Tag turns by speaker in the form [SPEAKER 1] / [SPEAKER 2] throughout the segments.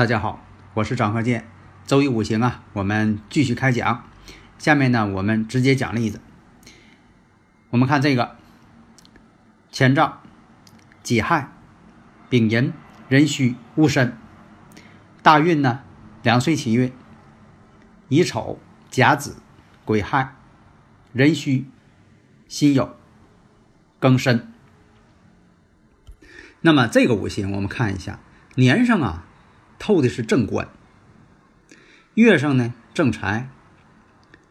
[SPEAKER 1] 大家好，我是张鹤剑。周易五行啊，我们继续开讲。下面呢，我们直接讲例子。我们看这个乾兆、己亥、丙寅、壬戌、戊申。大运呢，两岁起运，乙丑、甲子、癸亥、壬戌、辛酉、庚申。那么这个五行，我们看一下年上啊。透的是正官，月上呢正财，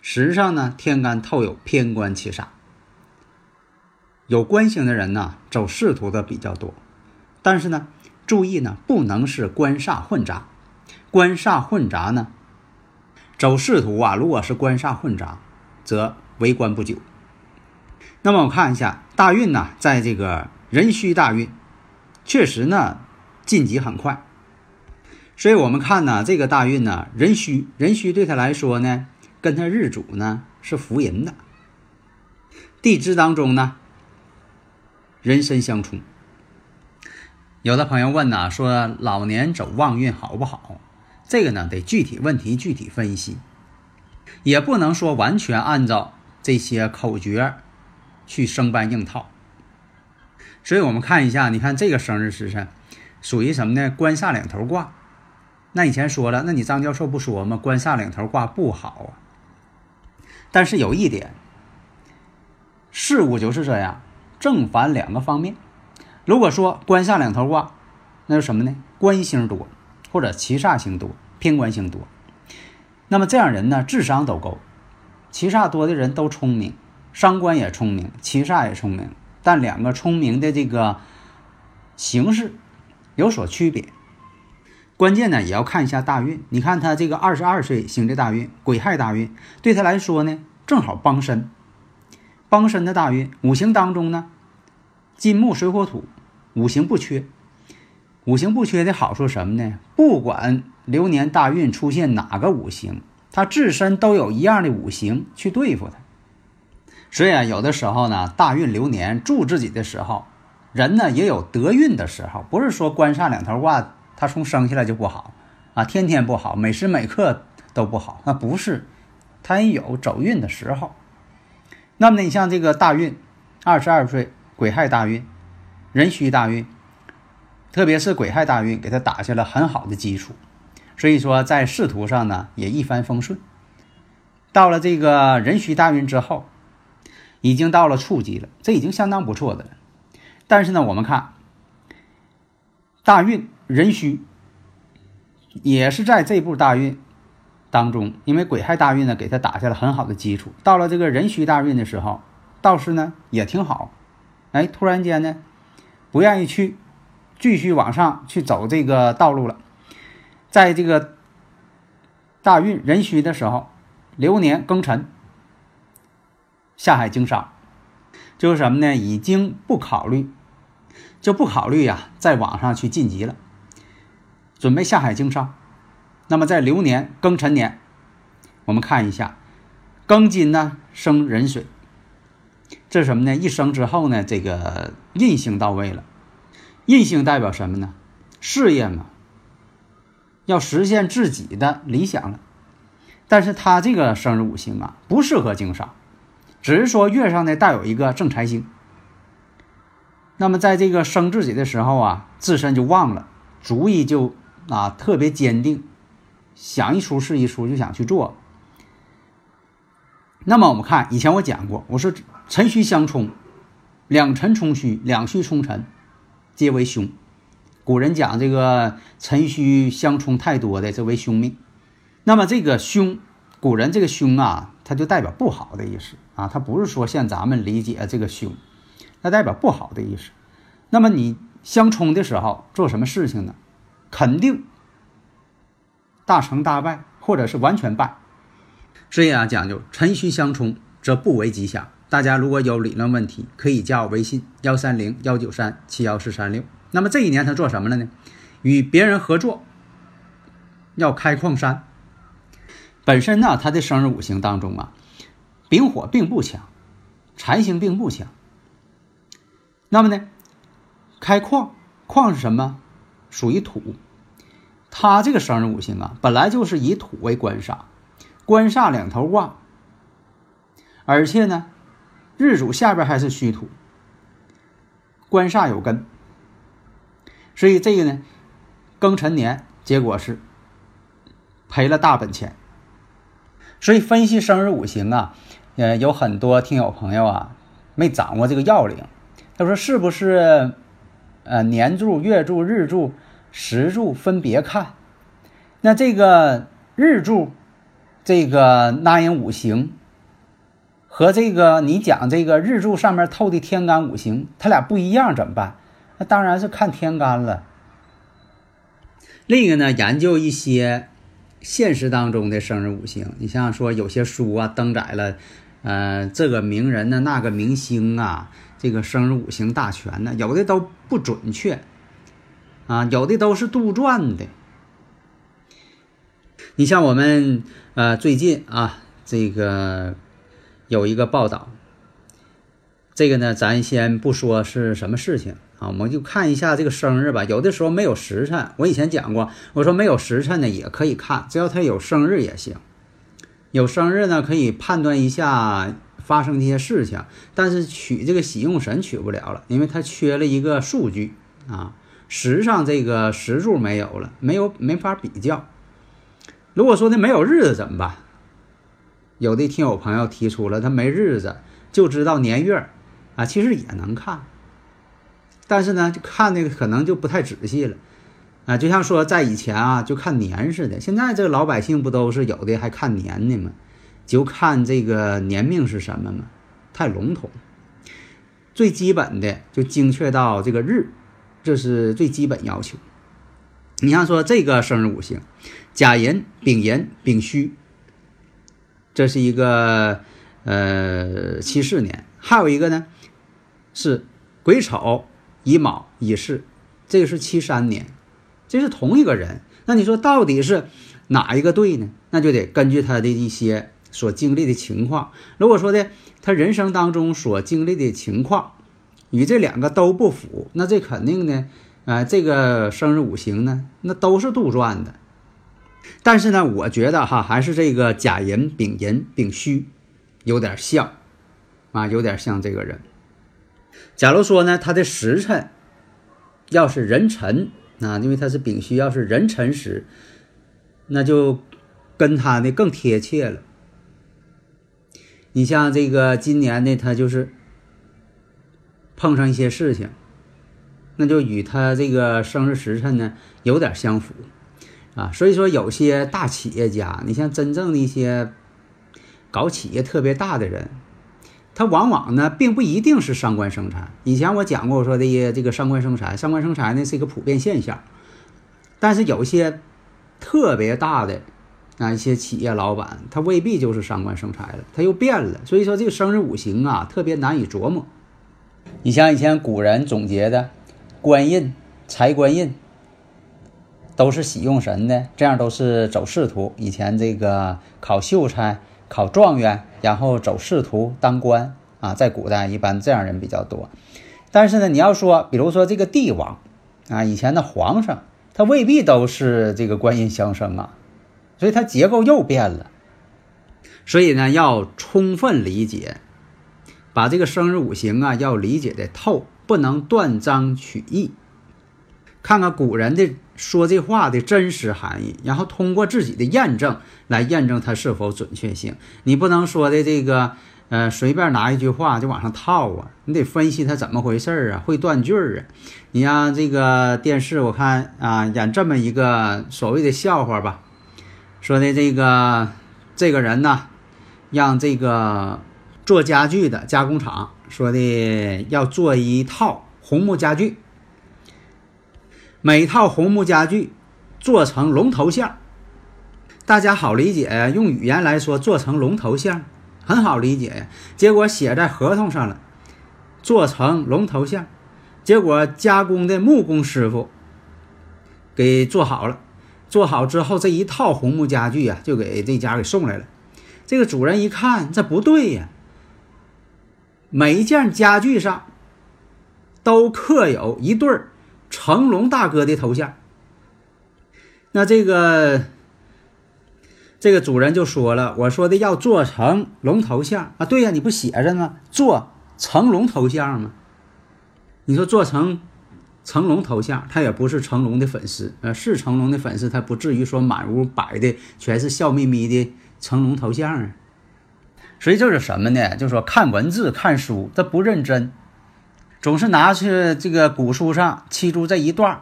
[SPEAKER 1] 时上呢天干透有偏官七煞。有官星的人呢走仕途的比较多，但是呢注意呢不能是官煞混杂，官煞混杂呢走仕途啊，如果是官煞混杂，则为官不久。那么我看一下大运呢，在这个壬戌大运，确实呢晋级很快。所以我们看呢，这个大运呢，壬戌，壬戌对他来说呢，跟他日主呢是福人的。地支当中呢，人身相冲。有的朋友问呢，说老年走旺运好不好？这个呢，得具体问题具体分析，也不能说完全按照这些口诀去生搬硬套。所以我们看一下，你看这个生日时辰属于什么呢？官煞两头挂。那以前说了，那你张教授不说吗？官煞两头挂不好啊。但是有一点，事物就是这样，正反两个方面。如果说官煞两头挂，那是什么呢？官星多，或者七煞星多，偏官星多。那么这样人呢，智商都够。七煞多的人都聪明，伤官也聪明，七煞也聪明，但两个聪明的这个形式有所区别。关键呢，也要看一下大运。你看他这个二十二岁行的大运，癸亥大运，对他来说呢，正好帮身。帮身的大运，五行当中呢，金木水火土五行不缺。五行不缺的好处什么呢？不管流年大运出现哪个五行，他自身都有一样的五行去对付他。所以啊，有的时候呢，大运流年助自己的时候，人呢也有得运的时候，不是说官煞两头挂。他从生下来就不好啊，天天不好，每时每刻都不好。那不是，他也有走运的时候。那么你像这个大运，二十二岁癸亥大运，壬戌大运，特别是癸亥大运，给他打下了很好的基础。所以说在仕途上呢也一帆风顺。到了这个壬戌大运之后，已经到了处级了，这已经相当不错的了。但是呢，我们看大运。壬戌也是在这部大运当中，因为癸亥大运呢，给他打下了很好的基础。到了这个壬戌大运的时候，倒是呢也挺好。哎，突然间呢，不愿意去继续往上去走这个道路了。在这个大运壬戌的时候，流年庚辰下海经商，就是什么呢？已经不考虑，就不考虑呀，再往上去晋级了。准备下海经商，那么在流年庚辰年，我们看一下，庚金呢生壬水，这是什么呢？一生之后呢，这个印星到位了，印星代表什么呢？事业嘛，要实现自己的理想了。但是他这个生日五行啊，不适合经商，只是说月上呢带有一个正财星。那么在这个生自己的时候啊，自身就旺了，主意就。啊，特别坚定，想一出是一出，就想去做。那么我们看，以前我讲过，我说辰戌相冲，两辰冲戌，两戌冲辰，皆为凶。古人讲这个辰戌相冲太多的，这为凶命。那么这个凶古人这个凶啊，它就代表不好的意思啊，它不是说像咱们理解这个凶，它代表不好的意思。那么你相冲的时候做什么事情呢？肯定大成大败，或者是完全败。所以啊，讲究辰戌相冲则不为吉祥。大家如果有理论问题，可以加我微信幺三零幺九三七幺四三六。那么这一年他做什么了呢？与别人合作，要开矿山。本身呢，他的生日五行当中啊，丙火并不强，财星并不强。那么呢，开矿，矿是什么？属于土。他这个生日五行啊，本来就是以土为官煞，官煞两头挂，而且呢，日主下边还是虚土，官煞有根。所以这个呢，庚辰年结果是赔了大本钱。所以分析生日五行啊，呃，有很多听友朋友啊没掌握这个要领。他说是不是呃年柱、月柱、日柱、时柱分别看？那这个日柱这个纳音五行和这个你讲这个日柱上面透的天干五行，它俩不一样怎么办？那当然是看天干了。另一个呢，研究一些现实当中的生日五行。你像说有些书啊登载了，呃，这个名人呢，那个明星啊，这个生日五行大全呢，有的都不准确啊，有的都是杜撰的。你像我们呃最近啊，这个有一个报道，这个呢，咱先不说是什么事情。啊，我们就看一下这个生日吧。有的时候没有时辰，我以前讲过，我说没有时辰呢也可以看，只要他有生日也行。有生日呢，可以判断一下发生这些事情，但是取这个喜用神取不了了，因为它缺了一个数据啊。时上这个时柱没有了，没有没法比较。如果说的没有日子怎么办？有的听友朋友提出了，他没日子就知道年月啊，其实也能看。但是呢，看那个可能就不太仔细了，啊，就像说在以前啊，就看年似的。现在这个老百姓不都是有的还看年呢吗？就看这个年命是什么吗？太笼统。最基本的就精确到这个日，这是最基本要求。你像说这个生日五行，甲寅、丙寅、丙戌，这是一个呃七四年，还有一个呢是癸丑。乙卯、乙巳，这个是七三年，这是同一个人。那你说到底是哪一个对呢？那就得根据他的一些所经历的情况。如果说的他人生当中所经历的情况与这两个都不符，那这肯定呢，啊，这个生日五行呢，那都是杜撰的。但是呢，我觉得哈，还是这个甲寅、丙寅、丙戌有点像，啊，有点像这个人。假如说呢，他的时辰要是壬辰啊，因为他是丙戌，要是壬辰时，那就跟他呢更贴切了。你像这个今年呢，他就是碰上一些事情，那就与他这个生日时辰呢有点相符啊。所以说，有些大企业家，你像真正的一些搞企业特别大的人。它往往呢，并不一定是伤官生财。以前我讲过，我说的这个伤官生财，伤官生财呢是一个普遍现象。但是有一些特别大的啊一些企业老板，他未必就是伤官生财了，他又变了。所以说这个生日五行啊，特别难以琢磨。你像以前古人总结的官印、财官印，都是喜用神的，这样都是走仕途。以前这个考秀才。考状元，然后走仕途当官啊，在古代一般这样人比较多。但是呢，你要说，比如说这个帝王啊，以前的皇上，他未必都是这个官印相生啊，所以它结构又变了。所以呢，要充分理解，把这个生日五行啊要理解的透，不能断章取义。看看古人的说这话的真实含义，然后通过自己的验证来验证它是否准确性。你不能说的这个，呃，随便拿一句话就往上套啊！你得分析它怎么回事儿啊，会断句儿啊。你像这个电视，我看啊，演这么一个所谓的笑话吧，说的这个这个人呢，让这个做家具的加工厂说的要做一套红木家具，每套红木家具做成龙头像，大家好理解呀，用语言来说，做成龙头像很好理解呀。结果写在合同上了，做成龙头像，结果加工的木工师傅给做好了。做好之后，这一套红木家具呀，就给这家给送来了。这个主人一看，这不对呀，每一件家具上都刻有一对儿成龙大哥的头像。那这个这个主人就说了：“我说的要做成龙头像啊，对呀，你不写着吗？做成龙头像吗？你说做成。”成龙头像，他也不是成龙的粉丝，呃，是成龙的粉丝，他不至于说满屋摆的全是笑眯眯的成龙头像啊。所以就是什么呢？就是说看文字、看书，他不认真，总是拿去这个古书上记住这一段，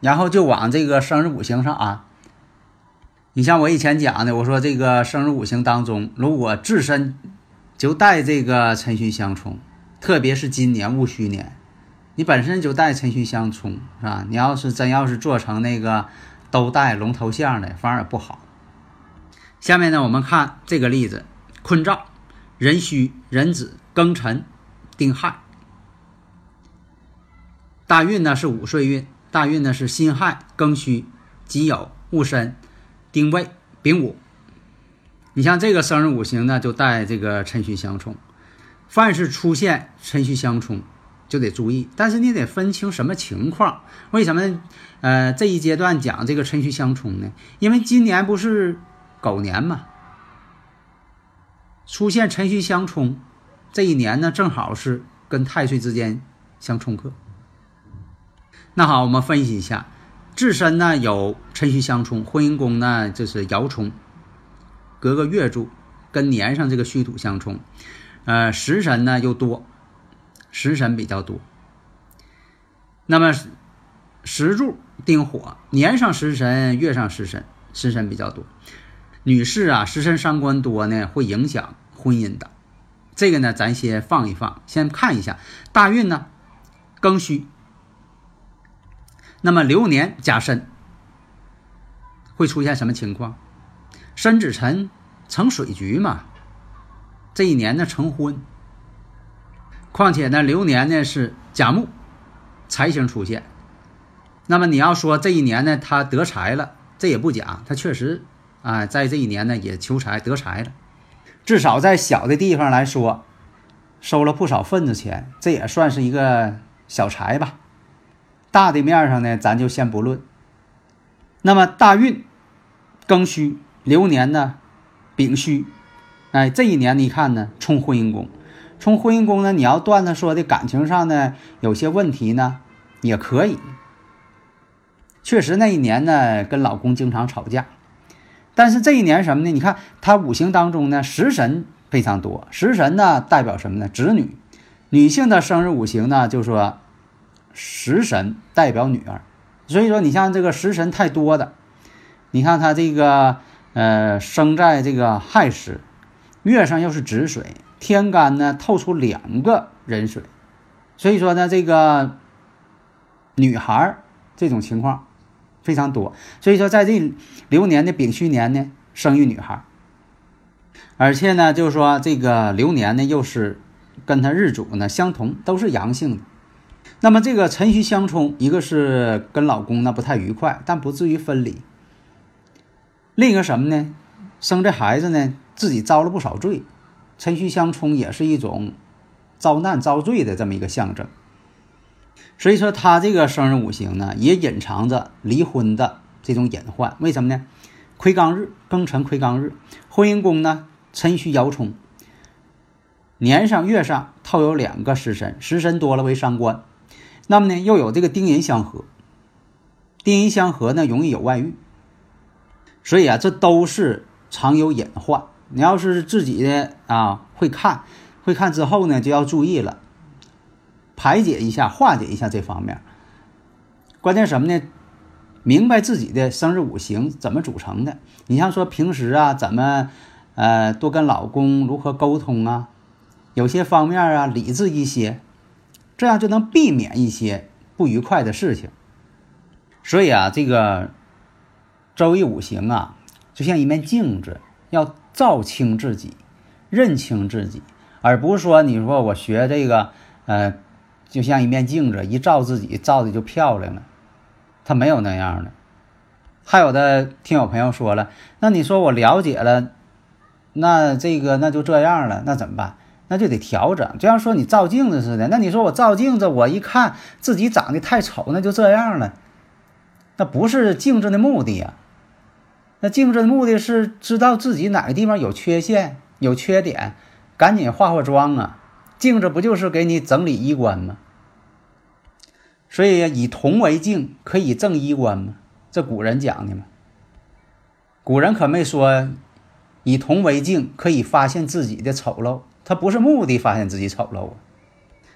[SPEAKER 1] 然后就往这个生日五行上啊。你像我以前讲的，我说这个生日五行当中，如果自身就带这个辰戌相冲，特别是今年戊戌年。你本身就带辰戌相冲，是吧？你要是真要是做成那个都带龙头像的，反而不好。下面呢，我们看这个例子：坤兆、壬戌、壬子、庚辰、丁亥。大运呢是五岁运，大运呢是辛亥、庚戌、己酉、戊申、丁未、丙午。你像这个生日五行呢，就带这个辰戌相冲。凡是出现辰戌相冲。就得注意，但是你得分清什么情况。为什么？呃，这一阶段讲这个辰戌相冲呢？因为今年不是狗年嘛，出现辰戌相冲，这一年呢正好是跟太岁之间相冲克。那好，我们分析一下，自身呢有辰戌相冲，婚姻宫呢就是爻冲，隔个月柱，跟年上这个戌土相冲，呃，食神呢又多。食神比较多，那么石柱丁火，年上食神，月上食神，食神比较多。女士啊，食神伤官多呢，会影响婚姻的。这个呢，咱先放一放，先看一下大运呢，庚戌。那么流年加申，会出现什么情况？申子辰成水局嘛，这一年呢成婚。况且呢，流年呢是甲木，财星出现。那么你要说这一年呢，他得财了，这也不假，他确实啊，在这一年呢也求财得财了。至少在小的地方来说，收了不少份子钱，这也算是一个小财吧。大的面上呢，咱就先不论。那么大运庚戌，流年呢丙戌，哎，这一年你看呢，冲婚姻宫。冲婚姻宫呢，你要断他说的感情上呢有些问题呢，也可以。确实那一年呢跟老公经常吵架，但是这一年什么呢？你看他五行当中呢食神非常多，食神呢代表什么呢？子女，女性的生日五行呢就说食神代表女儿，所以说你像这个食神太多的，你看他这个呃生在这个亥时，月上又是子水。天干呢透出两个人水，所以说呢，这个女孩这种情况非常多。所以说，在这流年的丙戌年呢，生育女孩，而且呢，就是说这个流年呢又是跟他日主呢相同，都是阳性的。那么这个辰戌相冲，一个是跟老公呢不太愉快，但不至于分离。另一个什么呢？生这孩子呢，自己遭了不少罪。辰戌相冲也是一种遭难遭罪的这么一个象征，所以说他这个生日五行呢，也隐藏着离婚的这种隐患。为什么呢？魁罡日庚辰魁罡日，婚姻宫呢辰戌爻冲，年上月上套有两个食神，食神多了为伤官，那么呢又有这个丁寅相合，丁寅相合呢容易有外遇，所以啊这都是常有隐患。你要是自己的啊会看，会看之后呢，就要注意了，排解一下、化解一下这方面。关键什么呢？明白自己的生日五行怎么组成的。你像说平时啊，怎么呃，多跟老公如何沟通啊，有些方面啊理智一些，这样就能避免一些不愉快的事情。所以啊，这个周易五行啊，就像一面镜子，要照清自己，认清自己，而不是说你说我学这个，呃，就像一面镜子，一照自己，照的就漂亮了。他没有那样的。还有的听友朋友说了，那你说我了解了，那这个那就这样了，那怎么办？那就得调整。就像说你照镜子似的，那你说我照镜子，我一看自己长得太丑，那就这样了。那不是镜子的目的呀，那镜子的目的是知道自己哪个地方有缺陷、有缺点，赶紧化化妆啊。镜子不就是给你整理衣冠吗？所以以铜为镜，可以正衣冠吗？这古人讲的嘛。古人可没说以铜为镜可以发现自己的丑陋，他不是目的发现自己丑陋啊。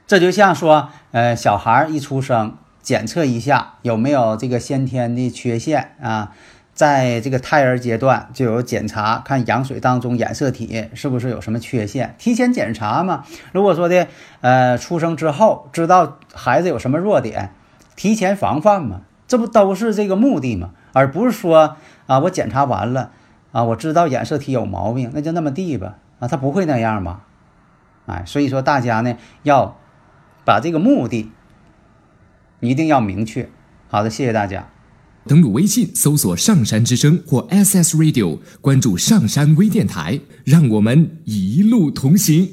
[SPEAKER 1] 这就像说，呃，小孩一出生，检测一下有没有这个先天的缺陷啊。在这个胎儿阶段就有检查，看羊水当中染色体是不是有什么缺陷，提前检查嘛。如果说的，呃，出生之后知道孩子有什么弱点，提前防范嘛，这不都是这个目的嘛？而不是说啊，我检查完了啊，我知道染色体有毛病，那就那么地吧啊，他不会那样吧？哎，所以说大家呢要把这个目的一定要明确。好的，谢谢大家。
[SPEAKER 2] 登录微信搜索“上山之声”或 SS Radio，关注上山微电台，让我们一路同行。